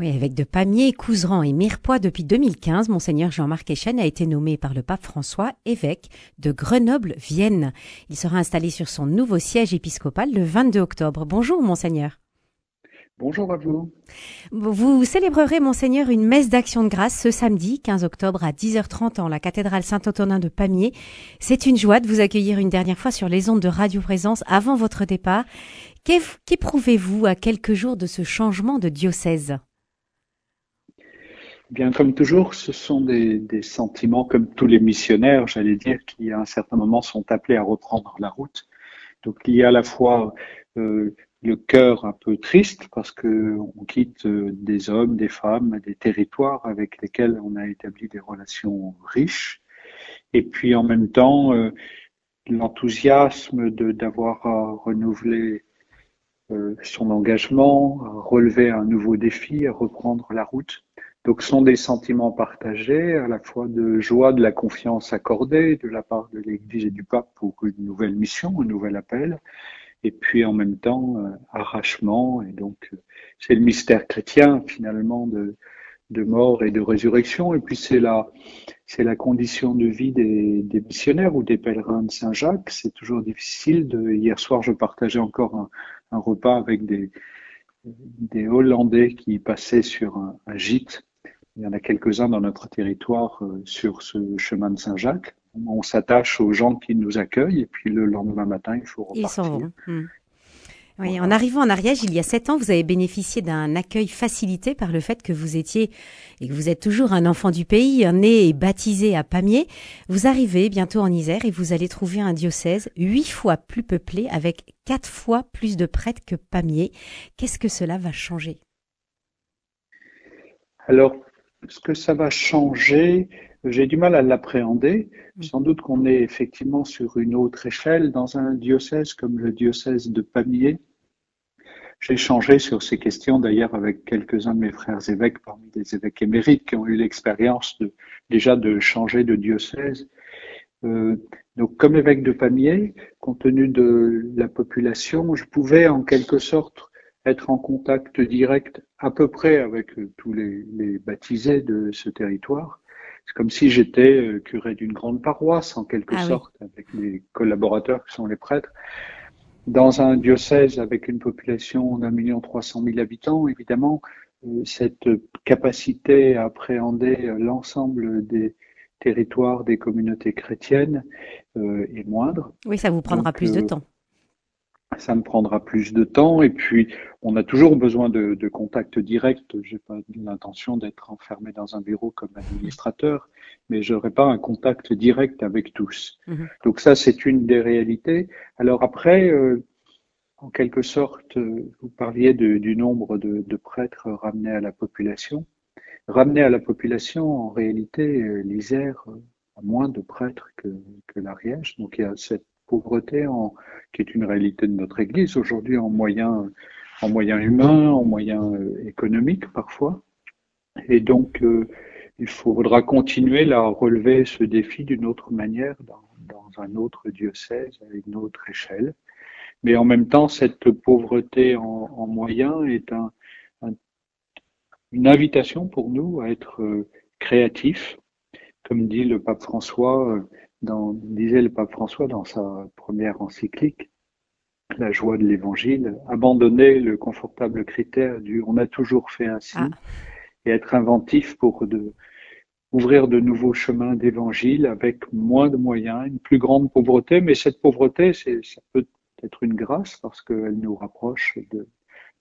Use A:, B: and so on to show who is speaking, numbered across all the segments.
A: Oui, avec de Pamiers, Couserans et Mirepoix depuis 2015, Monseigneur Jean-Marc Echen a été nommé par le pape François évêque de Grenoble-Vienne. Il sera installé sur son nouveau siège épiscopal le 22 octobre. Bonjour, Monseigneur.
B: Bonjour à vous.
A: Vous célébrerez, Monseigneur, une messe d'action de grâce ce samedi 15 octobre à 10h30 en la cathédrale Saint-Antonin de Pamiers. C'est une joie de vous accueillir une dernière fois sur les ondes de Radio Présence avant votre départ. Qu'éprouvez-vous à quelques jours de ce changement de diocèse?
B: Bien, comme toujours, ce sont des, sentiments, comme tous les missionnaires, j'allais dire, qui à un certain moment sont appelés à reprendre la route. Donc il y a à la fois euh, le cœur un peu triste parce que on quitte euh, des hommes, des femmes, des territoires avec lesquels on a établi des relations riches, et puis en même temps euh, l'enthousiasme d'avoir à renouveler son engagement, à relever un nouveau défi, à reprendre la route. Donc, ce sont des sentiments partagés, à la fois de joie, de la confiance accordée de la part de l'Église et du pape pour une nouvelle mission, un nouvel appel, et puis en même temps, euh, arrachement. Et donc, euh, c'est le mystère chrétien, finalement, de, de mort et de résurrection. Et puis, c'est la, c'est la condition de vie des, des missionnaires ou des pèlerins de Saint-Jacques. C'est toujours difficile. De, hier soir, je partageais encore un, repas avec des, des Hollandais qui passaient sur un gîte il y en a quelques-uns dans notre territoire euh, sur ce chemin de Saint-Jacques. On s'attache aux gens qui nous accueillent et puis le lendemain matin, il faut repartir. Ils s'en vont. Hmm.
A: Oui, en arrivant en Ariège, il y a sept ans, vous avez bénéficié d'un accueil facilité par le fait que vous étiez et que vous êtes toujours un enfant du pays, né et baptisé à Pamiers. Vous arrivez bientôt en Isère et vous allez trouver un diocèse huit fois plus peuplé avec quatre fois plus de prêtres que Pamiers. Qu'est-ce que cela va changer?
B: Alors, ce que ça va changer, j'ai du mal à l'appréhender. Mm. Sans doute qu'on est effectivement sur une autre échelle dans un diocèse comme le diocèse de Pamiers. J'ai échangé sur ces questions d'ailleurs avec quelques-uns de mes frères évêques parmi les évêques émérites qui ont eu l'expérience de, déjà de changer de diocèse. Euh, donc comme évêque de Pamiers, compte tenu de la population, je pouvais en quelque sorte être en contact direct à peu près avec euh, tous les, les baptisés de ce territoire. C'est comme si j'étais euh, curé d'une grande paroisse en quelque ah sorte, avec les collaborateurs qui sont les prêtres. Dans un diocèse avec une population d'un million trois cent mille habitants, évidemment, euh, cette capacité à appréhender l'ensemble des territoires des communautés chrétiennes est moindre.
A: Oui, ça vous prendra plus de temps
B: ça me prendra plus de temps et puis on a toujours besoin de, de contact direct. J'ai pas l'intention d'être enfermé dans un bureau comme administrateur, mais j'aurai pas un contact direct avec tous. Mhm. Donc ça, c'est une des réalités. Alors après, euh, en quelque sorte, euh, vous parliez de, du nombre de, de, prêtres ramenés à la population. Ramenés à la population, en réalité, euh, l'Isère a moins de prêtres que, que l'Ariège. Donc il y a cette pauvreté qui est une réalité de notre Église aujourd'hui en moyens en moyens humains, en moyens euh, économiques parfois. Et donc, euh, il faudra continuer à relever ce défi d'une autre manière dans, un autre diocèse, à une autre échelle. Mais en même temps, cette pauvreté en, en moyens est un, une invitation pour nous à être euh, créatifs. Comme dit le pape François, dans, disait le pape François dans sa première encyclique, la joie de l'évangile, abandonner le confortable critère du on a toujours fait ainsi ah. et être inventif pour de, ouvrir de nouveaux chemins d'évangile avec moins de moyens, une plus grande pauvreté, mais cette pauvreté, c'est, ça peut être une grâce parce qu'elle nous rapproche de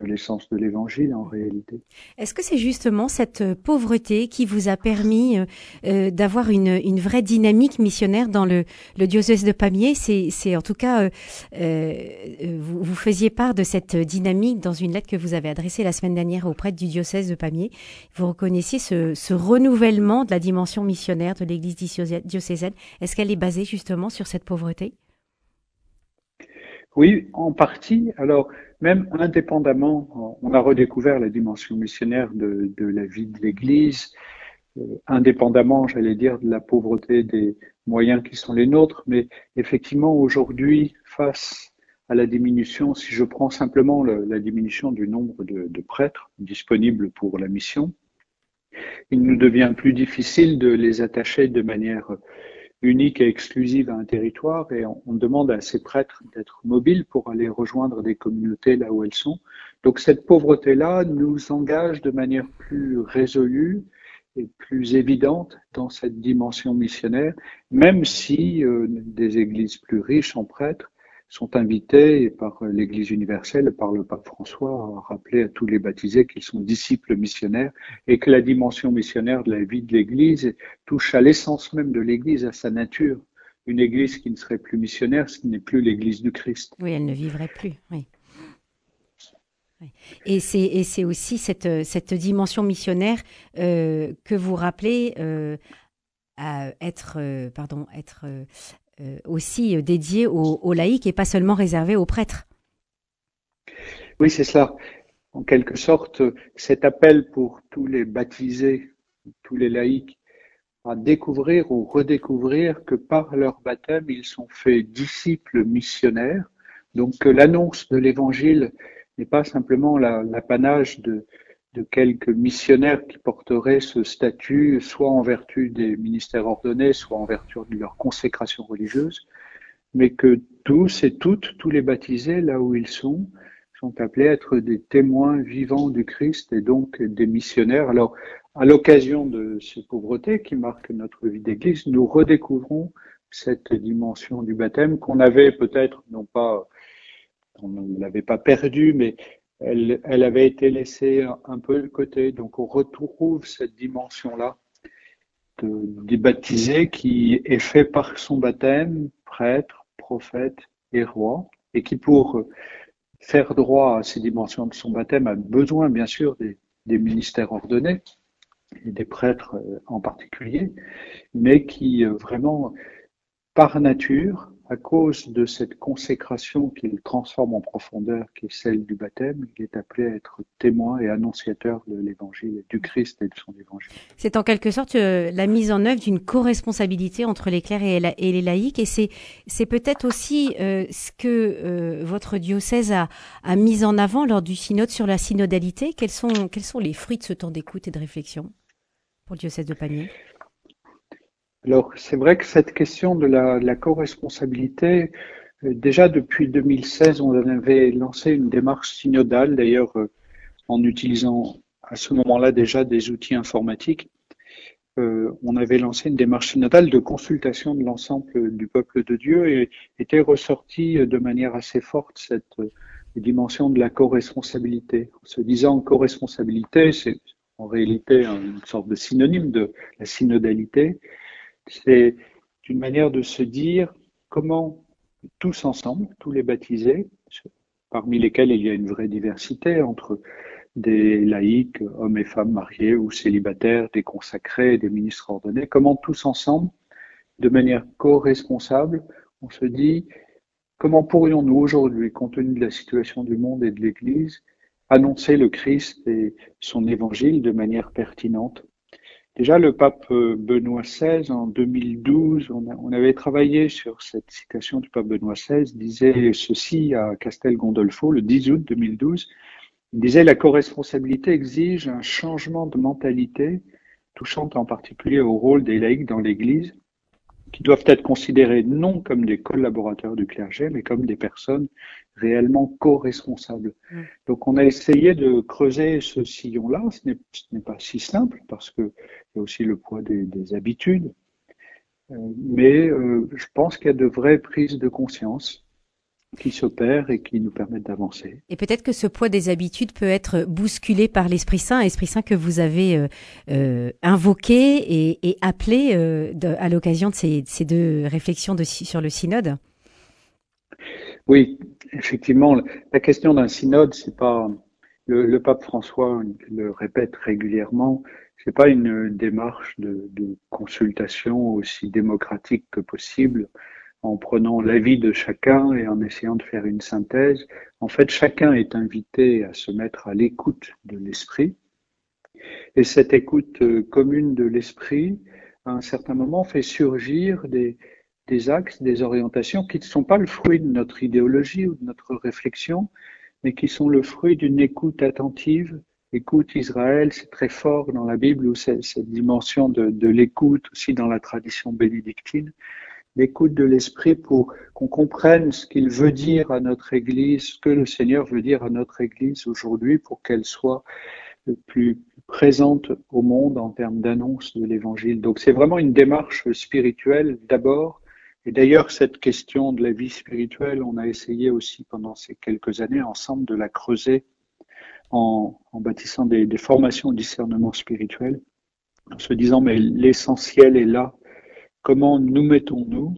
B: l'essence de l'évangile en réalité.
A: Est-ce que c'est justement cette euh, pauvreté qui vous a permis euh, euh, d'avoir une, une, vraie dynamique missionnaire dans le, le diocèse de Pamiers? C'est en tout cas, vous, vous, faisiez part de cette dynamique dans une lettre que vous avez adressée la semaine dernière auprès du diocèse de Pamiers. Vous reconnaissiez ce, ce renouvellement de la dimension missionnaire de l'Église diocésaine. Est-ce qu'elle est basée justement sur cette pauvreté?
B: Oui, en partie. Alors, même indépendamment, on a redécouvert la dimension missionnaire de, la vie de l'Église, euh, indépendamment, j'allais dire, de la pauvreté des moyens qui sont les nôtres, mais effectivement, aujourd'hui, face à la diminution, si je prends simplement la diminution du nombre de, prêtres disponibles pour la mission, il nous devient plus difficile de les attacher de manière unique et exclusive à un territoire et on, demande à ces prêtres d'être mobiles pour aller rejoindre des communautés là où elles sont. Donc cette pauvreté-là nous engage de manière plus résolue et plus évidente dans cette dimension missionnaire, même si euh, des églises plus riches en prêtres sont invités par l'Église universelle, par le pape François, à rappeler à tous les baptisés qu'ils sont disciples missionnaires et que la dimension missionnaire de la vie de l'Église touche à l'essence même de l'Église, à sa nature. Une Église qui ne serait plus missionnaire, ce n'est plus l'Église du Christ.
A: Oui, elle ne vivrait plus. Oui. Et c'est aussi cette, dimension missionnaire euh, que vous rappelez euh, à être, euh, pardon, être aussi euh, dédié aux, laïcs et pas seulement réservé aux prêtres.
B: Oui, c'est cela. En quelque sorte, cet appel pour tous les baptisés, tous les laïcs, à découvrir ou redécouvrir que par leur baptême, ils sont faits disciples missionnaires. Donc que l'annonce de l'Évangile n'est pas simplement l'apanage de, de quelques missionnaires qui porteraient ce statut, soit en vertu des ministères ordonnés, soit en vertu de leur consécration religieuse, mais que tous et toutes, tous les baptisés, là où ils sont, sont appelés à être des témoins vivants du Christ et donc des missionnaires. Alors, à l'occasion de ces pauvretés qui marquent notre vie d'Église, nous redécouvrons cette dimension du baptême qu'on avait peut-être, non pas, on ne l'avait pas perdue, mais elle, avait été laissée un peu de côté. Donc on retrouve cette dimension-là des baptisés qui est fait par son baptême, prêtre, prophète et roi, et qui pour faire droit à ces dimensions de son baptême a besoin bien sûr des, des ministères ordonnés et des prêtres euh, en particulier, mais qui euh, vraiment par nature à cause de cette consécration qu'il transforme en profondeur, qui est celle du baptême, il est appelé à être témoin et annonciateur de l'évangile, du Christ et de son évangile.
A: C'est en quelque sorte euh, la mise en œuvre d'une co-responsabilité entre les clercs et, les laïcs, et c'est, peut-être aussi euh, ce que euh, votre diocèse a, mis en avant lors du synode sur la synodalité. Quels sont, quels sont les fruits de ce temps d'écoute et de réflexion pour le diocèse de Pamiers
B: alors, c'est vrai que cette question de la, co-responsabilité, euh, déjà depuis 2016, on avait lancé une démarche synodale, d'ailleurs euh, en utilisant à ce moment-là déjà des outils informatiques. Euh, on avait lancé une démarche synodale de consultation de l'ensemble du peuple de Dieu et était ressortie de manière assez forte cette dimension de la co-responsabilité. En se disant co-responsabilité, c'est en réalité une sorte de synonyme de la synodalité. C'est une manière de se dire comment tous ensemble, tous les baptisés, parmi lesquels il y a une vraie diversité entre des laïcs, hommes et femmes mariés ou célibataires, des consacrés, des ministres ordonnés, comment tous ensemble, de manière co-responsable, on se dit comment pourrions-nous aujourd'hui, compte tenu de la situation du monde et de l'Église, annoncer le Christ et son évangile de manière pertinente Déjà, le pape euh, Benoît XVI, en 2012, on, avait travaillé sur cette citation du pape Benoît XVI, disait ceci à Castel Gondolfo le 10 août 2012. Il disait la co-responsabilité exige un changement de mentalité, touchant en particulier au rôle des laïcs dans l'Église, qui doivent être considérés non comme des collaborateurs du clergé, mais comme des personnes réellement co-responsables. Mm. Donc on a essayé de creuser ce sillon-là. Ce n'est pas si simple parce qu'il y a aussi le poids des, habitudes. Euh, mais euh, je pense qu'il y a de vraies prises de conscience qui s'opèrent et qui nous permettent d'avancer.
A: Et peut-être que ce poids des habitudes peut être bousculé par l'Esprit Saint, Esprit Saint que vous avez euh, invoqué et, et appelé de, à l'occasion de ces, ces, deux réflexions de, sur le synode.
B: Oui, effectivement, la question d'un synode, c'est pas le, pape François le répète régulièrement, c'est pas une démarche de, de consultation aussi démocratique que possible en prenant l'avis de chacun et en essayant de faire une synthèse. En fait, chacun est invité à se mettre à l'écoute de l'esprit. Et cette écoute euh, commune de l'esprit, à un certain moment, fait surgir des, des axes, des orientations qui ne sont pas le fruit de notre idéologie ou de notre réflexion, mais qui sont le fruit d'une écoute attentive. Écoute Israël, c'est très fort dans la Bible, ou cette dimension de, de l'écoute aussi dans la tradition bénédictine, l'écoute de l'Esprit pour qu'on comprenne ce qu'il veut dire à notre Église, ce que le Seigneur veut dire à notre Église aujourd'hui pour qu'elle soit plus présente au monde en termes d'annonce de l'Évangile. Donc c'est vraiment une démarche spirituelle d'abord. Et d'ailleurs, cette question de la vie spirituelle, on a essayé aussi pendant ces quelques années ensemble de la creuser en, en bâtissant des, des formations au discernement spirituel, en se disant, mais l'essentiel est là. Comment nous mettons-nous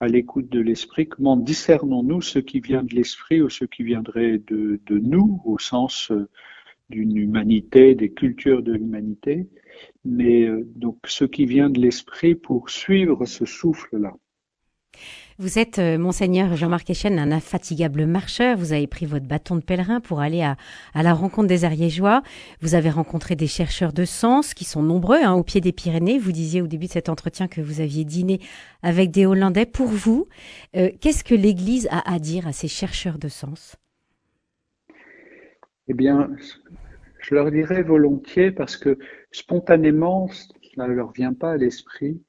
B: à l'écoute de l'esprit? Comment discernons-nous ce qui vient de l'esprit ou ce qui viendrait de, de nous au sens d'une humanité, des cultures de l'humanité, mais euh, donc ce qui vient de l'esprit pour suivre ce souffle-là.
A: Vous êtes, euh, monseigneur Jean-Marc Echen, un infatigable marcheur. Vous avez pris votre bâton de pèlerin pour aller à, la rencontre des Ariégeois. Vous avez rencontré des chercheurs de sens qui sont nombreux hein, au pied des Pyrénées. Vous disiez au début de cet entretien que vous aviez dîné avec des Hollandais. Pour vous, euh, qu'est-ce que l'Église a à dire à ces chercheurs de sens?
B: Eh bien, je leur dirais volontiers parce que spontanément, ça ne leur vient pas à l'esprit.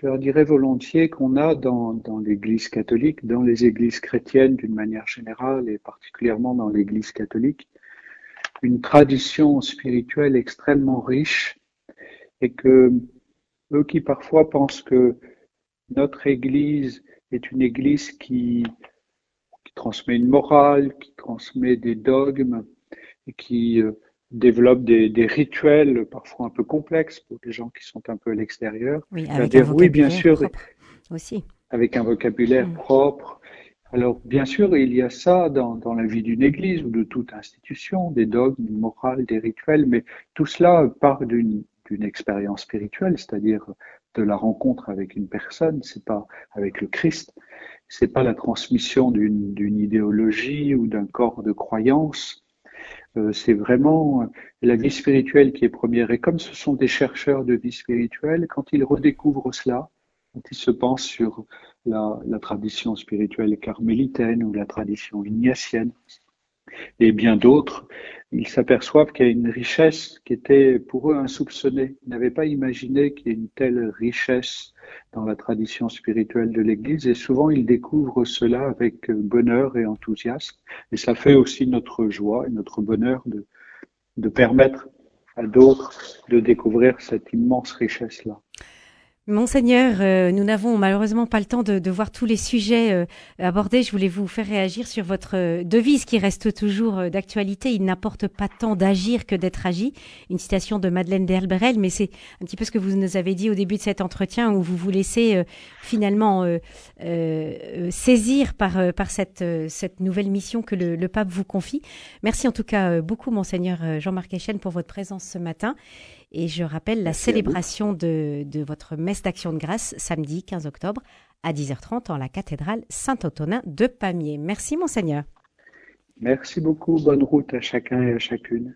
B: Je leur dirais volontiers qu'on a dans, dans l'Église catholique, dans les églises chrétiennes d'une manière générale et particulièrement dans l'Église catholique, une tradition spirituelle extrêmement riche et que eux qui parfois pensent que notre Église est une Église qui, qui transmet une morale, qui transmet des dogmes, et qui euh, développe des, des, rituels parfois un peu complexes pour les gens qui sont un peu à l'extérieur.
A: Oui, avec un oui, bien sûr, aussi.
B: Avec un vocabulaire mmh. propre. Alors, bien sûr, il y a ça dans, dans la vie d'une église ou de toute institution, des dogmes, une morale, des rituels, mais tout cela part d'une expérience spirituelle, c'est-à-dire de la rencontre avec une personne, c'est pas avec le Christ, c'est pas la transmission d'une idéologie ou d'un corps de croyance, c'est vraiment euh, la vie spirituelle qui est première. Et comme ce sont des chercheurs de vie spirituelle, quand ils redécouvrent cela, quand ils se pensent sur la, la tradition spirituelle carmélitaine ou la tradition ignatienne, et bien d'autres, ils s'aperçoivent qu'il y a une richesse qui était pour eux insoupçonnée. Ils n'avaient pas imaginé qu'il y ait une telle richesse dans la tradition spirituelle de l'Église et souvent ils découvrent cela avec bonheur et enthousiasme et ça fait aussi notre joie et notre bonheur de, de permettre à d'autres de découvrir cette immense richesse-là.
A: Monseigneur, euh, nous n'avons malheureusement pas le temps de, voir tous les sujets euh, abordés. Je voulais vous faire réagir sur votre euh, devise qui reste toujours d'actualité. Il n'apporte pas tant d'agir que d'être agi. Une citation de Madeleine d'Herberel, mais c'est un petit peu ce que vous nous avez dit au début de cet entretien où vous vous laissez finalement saisir par, cette, nouvelle mission que le, le, pape vous confie. Merci en tout cas beaucoup, Monseigneur Jean-Marc Echen, pour votre présence ce matin. Et je rappelle la Merci célébration de, de, votre messe d'action de grâce samedi 15 octobre à 10h30 en la cathédrale Saint-Antonin de Pamiers. Merci monseigneur.
B: Merci beaucoup. Bonne route à chacun et à chacune.